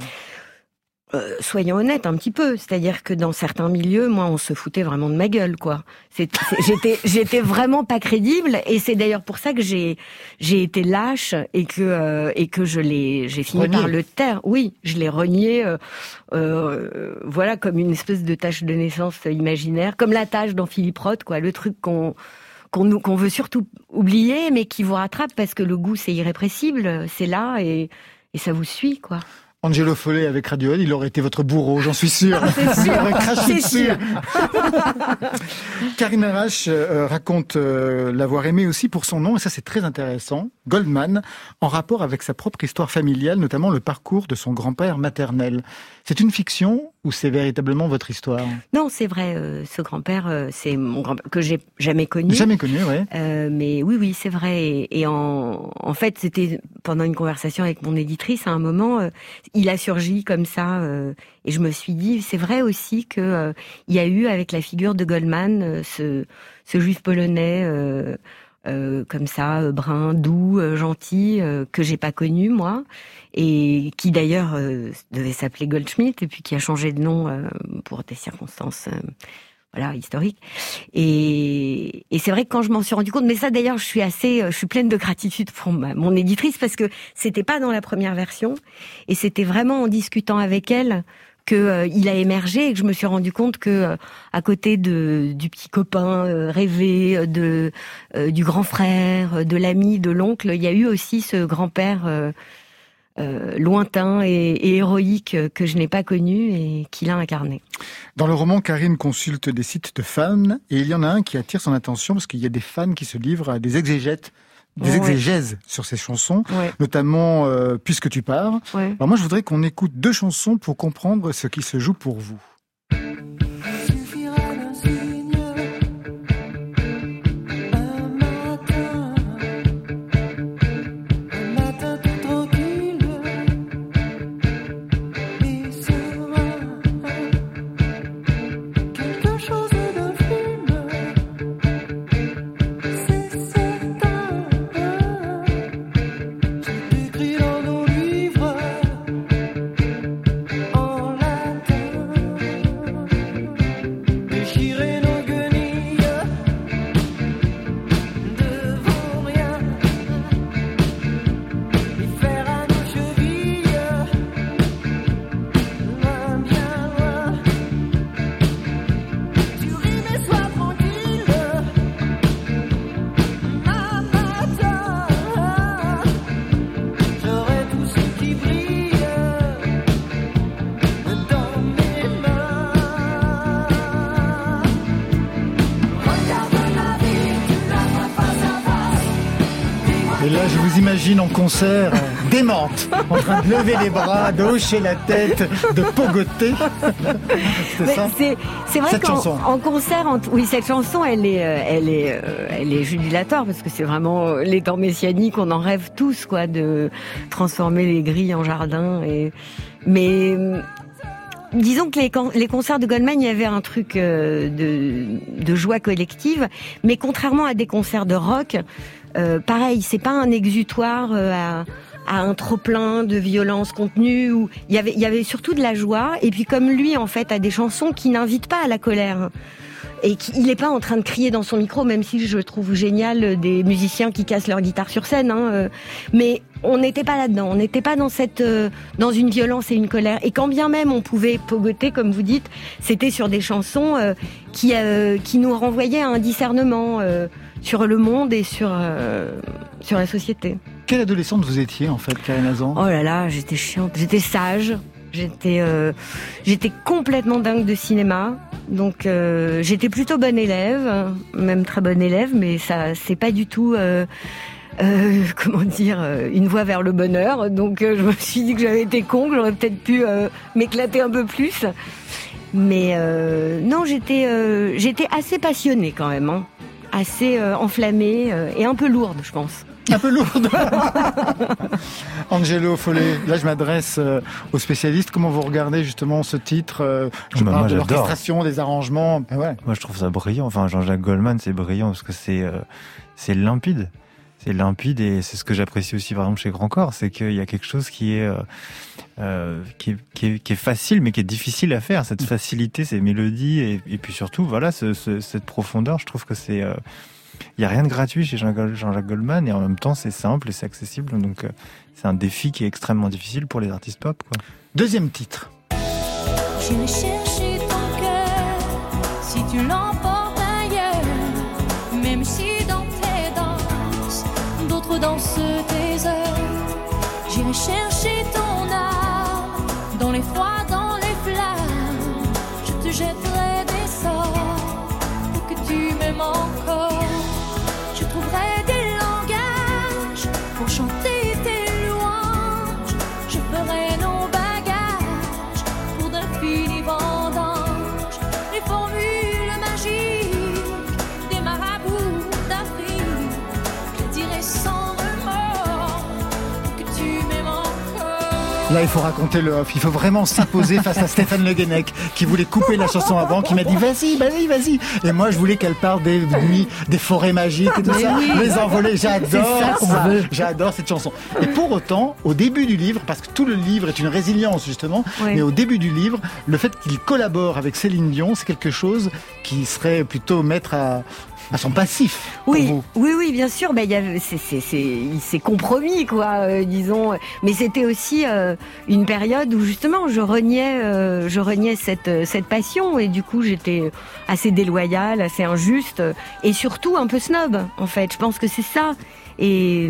Euh, soyons honnêtes un petit peu, c'est-à-dire que dans certains milieux, moi, on se foutait vraiment de ma gueule, quoi. J'étais, j'étais vraiment pas crédible, et c'est d'ailleurs pour ça que j'ai, j'ai été lâche et que euh, et que je l'ai, j'ai fini par le taire. Oui, je l'ai renié, euh, euh, voilà, comme une espèce de tâche de naissance imaginaire, comme la tâche dans Philippe Roth, quoi, le truc qu'on qu'on nous- qu'on veut surtout oublier, mais qui vous rattrape parce que le goût c'est irrépressible, c'est là et et ça vous suit, quoi. Angelo Follet avec Radiohead, il aurait été votre bourreau, j'en suis sûr. Ah, c'est sûr, Il aurait craché dessus. sûr. Karine Arrache euh, raconte euh, l'avoir aimé aussi pour son nom, et ça c'est très intéressant, Goldman, en rapport avec sa propre histoire familiale, notamment le parcours de son grand-père maternel. C'est une fiction ou c'est véritablement votre histoire Non, c'est vrai. euh, ce grand-père, euh, c'est mon grand que j'ai jamais connu. Jamais connu, ouais. Euh, mais oui, oui, c'est vrai. Et, et en, en fait, c'était pendant une conversation avec mon éditrice à un moment, euh, il a surgi comme ça, euh, et je me suis dit, c'est vrai aussi que euh, il y a eu avec la figure de Goldman ce, ce juif polonais. Euh, comme ça, euh, brun, doux, euh, gentil, euh, que j'ai pas connu moi, et qui d'ailleurs euh, devait s'appeler Goldschmidt, et puis qui a changé de nom euh, pour des circonstances voilà historiques. Et, et c'est vrai que quand je m'en suis rendu compte, mais ça d'ailleurs, je suis assez, je suis pleine de gratitude pour mon éditrice parce que c'était pas dans la première version, et c'était vraiment en discutant avec elle que euh, il a émergé et que je me suis rendu compte que euh, à côté de du petit copain euh, rêvé euh, de du grand frère de l'ami de l'oncle il y a eu aussi ce grand père lointain et, et héroïque que je n'ai pas connu et qu'il a incarné. Dans le roman, Karine consulte des sites de fans et il y en a un qui attire son attention parce qu'il y a des fans qui se livrent à des exégètes, des Ouais. exégèses sur ces chansons, Ouais. notamment euh, Puisque tu pars. Ouais. Alors moi, je voudrais qu'on écoute deux chansons pour comprendre ce qui se joue pour vous. Imagine en concert, euh, démente, en train de lever les bras, de hocher la tête, de pogoter. C'est vrai qu'en concert, en- oui, cette chanson, elle est, euh, elle est, euh, elle est jubilatoire parce que c'est vraiment les temps messianiques. On en rêve tous, quoi, de transformer les grilles en jardin. Et mais euh, disons que les, con- les concerts de Goldman, il y avait un truc de, de joie collective. Mais contrairement à des concerts de rock, euh, pareil, c'est pas un exutoire euh, à à un trop plein de violence contenue où il y avait il y avait surtout de la joie. Et puis comme lui en fait a des chansons qui n'invitent pas à la colère et il n'est pas en train de crier dans son micro même si je trouve génial euh, des musiciens qui cassent leur guitare sur scène hein, mais on n'était pas là-dedans. On n'était pas dans cette dans une violence et une colère. Et quand bien même on pouvait pogoter comme vous dites c'était sur des chansons qui qui nous renvoyaient à un discernement sur le monde et sur euh, sur la société Quelle adolescente vous étiez en fait, Karine Azan Oh là là, j'étais chiante. J'étais sage. J'étais, euh, j'étais complètement dingue de cinéma. Donc euh, j'étais plutôt bonne élève, même très bonne élève, mais ça, c'est pas du tout. euh, comment dire, une voie vers le bonheur. Donc je me suis dit que j'avais été con, que j'aurais peut-être pu euh, m'éclater un peu plus. Mais euh, non, j'étais, j'étais assez passionnée quand même, hein. Assez euh, enflammée euh, et un peu lourde, je pense. Un peu lourde. Angelo Follet, là je m'adresse euh, aux spécialistes. Comment vous regardez justement ce titre euh, Je Bah, parle moi, de l'orchestration, des arrangements. Ben ouais. Moi, je trouve ça brillant. Enfin, Jean-Jacques Goldman, c'est brillant parce que c'est euh, c'est limpide. C'est limpide et c'est ce que j'apprécie aussi, par exemple, chez Grand Corps, c'est qu'il y a quelque chose qui est, euh, euh, qui, est, qui, est, qui est facile, mais qui est difficile à faire. Cette facilité, ces mélodies et, et puis surtout, voilà, ce, ce- cette profondeur. Je trouve que c'est, euh, il y a rien de gratuit chez Jean- Jean-Jacques Goldman et en même temps, c'est simple et c'est accessible. Donc, euh, c'est un défi qui est extrêmement difficile pour les artistes pop. Quoi. Deuxième titre. J'irai chercher ton cœur si tu l'emportes ailleurs. Même si dans tes danses, d'autres dansent tes heures. J'irai chercher dans Là, il faut raconter le off. Il faut vraiment s'imposer face à Stéphane Le Guenec, qui voulait couper la chanson avant, qui m'a dit vas-y, vas-y, vas-y. Et moi, je voulais qu'elle parle des nuits, des forêts magiques et tout Mais ça. oui. Les envolées, j'adore ça. J'adore cette chanson. Et pour autant, au début du livre, parce que tout le livre est une résilience justement, mais au début du livre, le fait qu'il collabore avec Céline Dion, c'est quelque chose qui serait plutôt mettre à, à son passif. pour Oui, vous. oui, oui, bien sûr. Ben, il y avait- c'est, c'est, c'est, il s'est compromis, quoi, euh, disons. Mais c'était aussi euh, une période où justement je reniais, euh, je reniais cette cette passion et du coup j'étais assez déloyale, assez injuste et surtout un peu snob. En fait, je pense que c'est ça. Et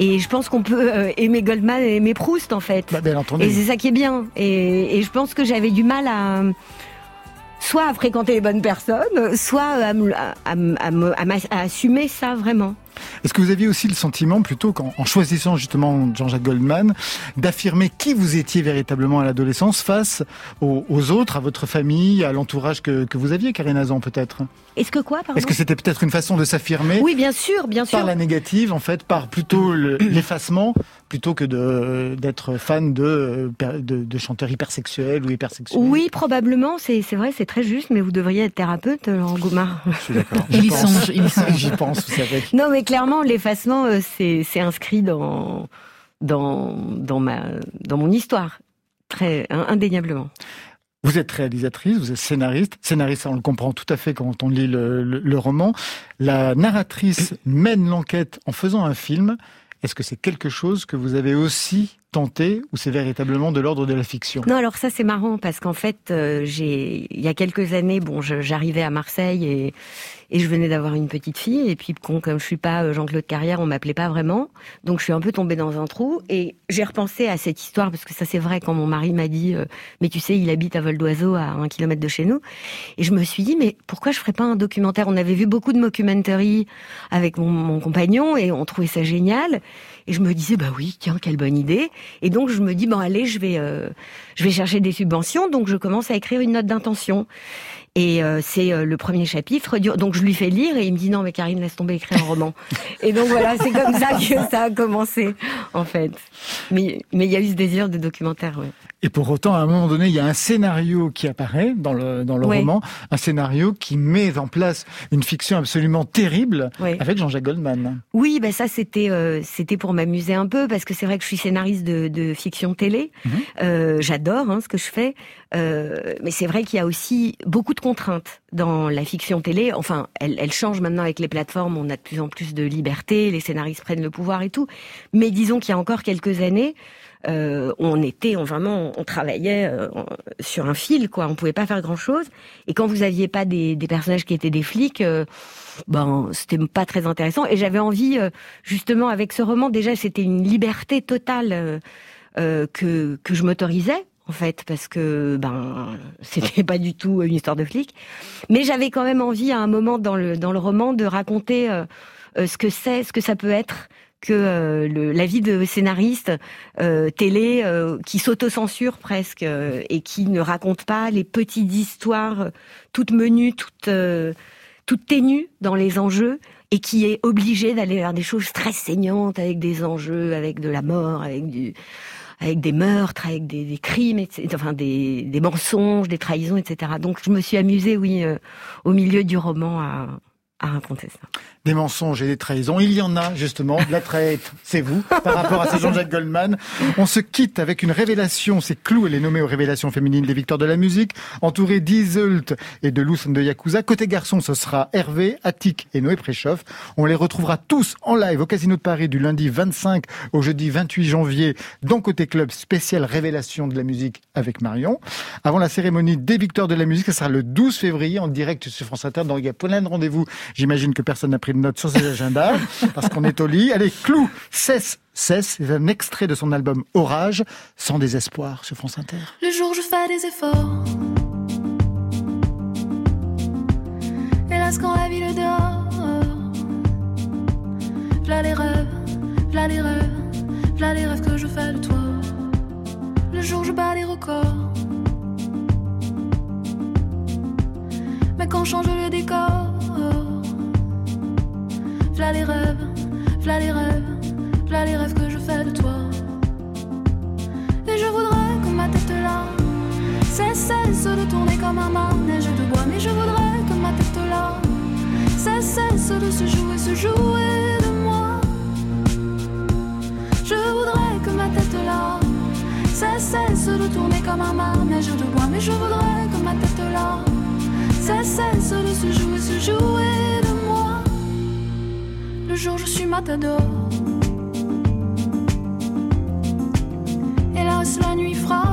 et je pense qu'on peut aimer Goldman et aimer Proust, en fait. Bah, bien entendu. Et c'est ça qui est bien. Et, et je pense que j'avais du mal à soit à fréquenter les bonnes personnes, soit à m'ass- à assumer ça vraiment. Est-ce que vous aviez aussi le sentiment, plutôt qu'en en choisissant justement Jean-Jacques Goldman, d'affirmer qui vous étiez véritablement à l'adolescence face aux, aux autres, à votre famille, à l'entourage que, que vous aviez, Karine Azan peut-être? Est-ce que quoi, Est-ce que c'était peut-être une façon de s'affirmer? Oui, bien sûr, bien sûr. par la négative, en fait, par plutôt le- l'effacement, plutôt que d'être fan de, euh, de, de chanteurs hypersexuels ou hypersexuels? Oui, probablement, c'est vrai, c'est très juste, mais vous devriez être thérapeute, Laurent Goumard. Je suis d'accord. Il y songe, il y songe. J'y pense, vous savez. Non, mais clairement, l'effacement, euh, c'est inscrit dans, dans, dans, ma, dans mon histoire, très in- indéniablement. Vous êtes réalisatrice, vous êtes scénariste. Scénariste, on le comprend tout à fait quand on lit le, le- le roman. La narratrice mène l'enquête en faisant un film. Est-ce que c'est quelque chose que vous avez aussi tenté ou c'est véritablement de l'ordre de la fiction? Non, alors ça c'est marrant parce qu'en fait, euh, j'ai il y a quelques années, bon, j'arrivais à Marseille et Et je venais d'avoir une petite fille, et puis comme je suis pas euh, Jean-Claude Carrière, on m'appelait pas vraiment. Donc je suis un peu tombée dans un trou. Et j'ai repensé à cette histoire, parce que ça c'est vrai quand mon mari m'a dit, euh, mais tu sais, il habite à vol d'oiseau à un kilomètre de chez nous. Et je me suis dit, mais pourquoi je ferais pas un documentaire? On avait vu beaucoup de mockumentary avec mon, mon compagnon, et on trouvait ça génial. Et je me disais, bah oui, tiens, quelle bonne idée. Et donc je me dis, bon allez, je vais, euh, je vais chercher des subventions. Donc je commence à écrire une note d'intention. Et euh, c'est euh, le premier chapitre. Donc je lui fais lire et il me dit non mais Karine laisse tomber écrire un roman. et donc voilà, c'est comme ça que ça a commencé en fait. Mais mais il y a eu ce désir de documentaire. Ouais. Et pour autant, à un moment donné, il y a un scénario qui apparaît dans le, dans le roman, un scénario qui met en place une fiction absolument terrible Ouais. avec Jean-Jacques Goldman. Oui, ben ça c'était euh, c'était pour m'amuser un peu parce que c'est vrai que je suis scénariste de, de fiction télé. Euh, J'adore hein, ce que je fais, Euh, mais c'est vrai qu'il y a aussi beaucoup de contraintes dans la fiction télé. Enfin, elle, elle change maintenant avec les plateformes. On a de plus en plus de liberté, les scénaristes prennent le pouvoir et tout. Mais disons qu'il y a encore quelques années. Euh, on était, on vraiment, on travaillait euh, sur un fil, quoi. On pouvait pas faire grand chose. Et quand vous aviez pas des, des personnages qui étaient des flics, euh, ben c'était pas très intéressant. Et j'avais envie, euh, justement, avec ce roman, déjà c'était une liberté totale euh, euh, que que je m'autorisais en fait, parce que ben c'était pas du tout une histoire de flic. Mais j'avais quand même envie à un moment dans le dans le roman de raconter euh, ce que c'est, ce que ça peut être que euh, le, la vie de scénariste euh, télé euh, qui s'auto-censure presque euh, et qui ne raconte pas les petites histoires euh, toutes menues, toutes euh, toutes ténues dans les enjeux et qui est obligé d'aller vers des choses très saignantes avec des enjeux, avec de la mort, avec du avec des meurtres, avec des, des crimes, enfin des, des mensonges, des trahisons, etc. Donc je me suis amusée, oui, euh, au milieu du roman à, à raconter ça. Des mensonges et des trahisons. Il y en a, justement. La traite, c'est vous, par rapport à ce Jean-Jacques Goldman. On se quitte avec une révélation. C'est Clou, elle est nommée aux révélations féminines des victoires de la musique, entourée d'Iseult et de Luz de Yakuza. Côté garçon, ce sera Hervé, Attic et Noé Préchoff. On les retrouvera tous en live au Casino de Paris du lundi 25 au jeudi 28 janvier dans Côté Club spécial révélation de la musique avec Marion. Avant la cérémonie des victoires de la musique, ça sera le 12 février en direct sur France Inter. Donc il y a plein de rendez-vous. J'imagine que personne n'a pris de notes sur ses agendas parce qu'on est au lit. Allez, Clou, cesse, cesse. C'est un extrait de son album Orage, sans désespoir sur France Inter. Le jour je fais des efforts. Hélas quand la ville dort. V'là les rêves, v'là les rêves, v'là les rêves que je fais de toi. Le jour je bats les records. Mais quand change le décor. V'là les rêves, v'là les rêves, v'là les rêves que je fais de toi. Et je voudrais que ma tête là cesse de tourner comme un manège de bois. Mais je voudrais que ma tête là cesse de se jouer, se jouer de moi. Je voudrais que ma tête là cesse de tourner comme un manège de bois. Mais je voudrais que ma tête là cesse de se jouer, se jouer de moi. Le jour je suis matador. Hélas, la nuit frappe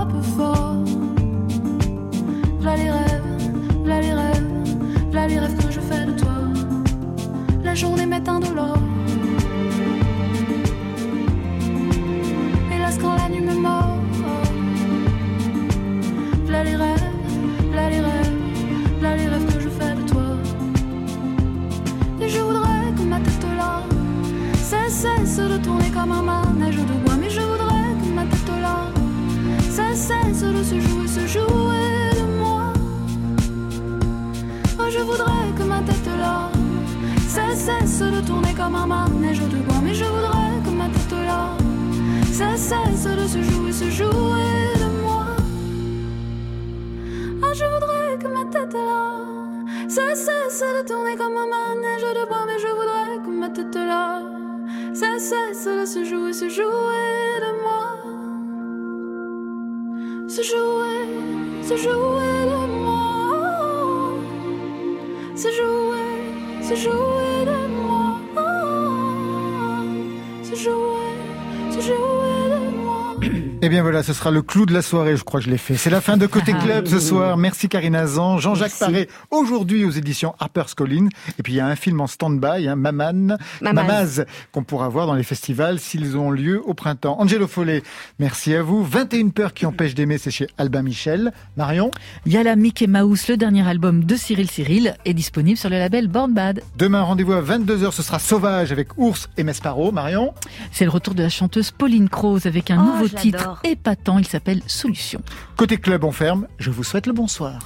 voilà, ce sera le clou de la soirée, je crois que je l'ai fait. C'est la fin de Côté Ah, Club ce soir. Merci Karina Zan, Jean-Jacques. Paré, aujourd'hui aux éditions HarperCollins. Et puis il y a un film en stand-by, hein, Maman, Mamaz. Mamaz, qu'on pourra voir dans les festivals s'ils ont lieu au printemps. Angelo Follet, merci à vous. 21 peurs qui empêchent d'aimer, c'est chez Albin Michel. Marion, Il y a la Mickey Mouse, le dernier album de Cyril Cyril, est disponible sur le label Born Bad. demain rendez-vous à 22h, ce sera Sauvage avec Ours et Mesparo. Marion? C'est le retour de la chanteuse Pauline Croze avec un Oh, nouveau titre. Épatant, il s'appelle Solution. Côté Club, on ferme. Je vous souhaite le bonsoir.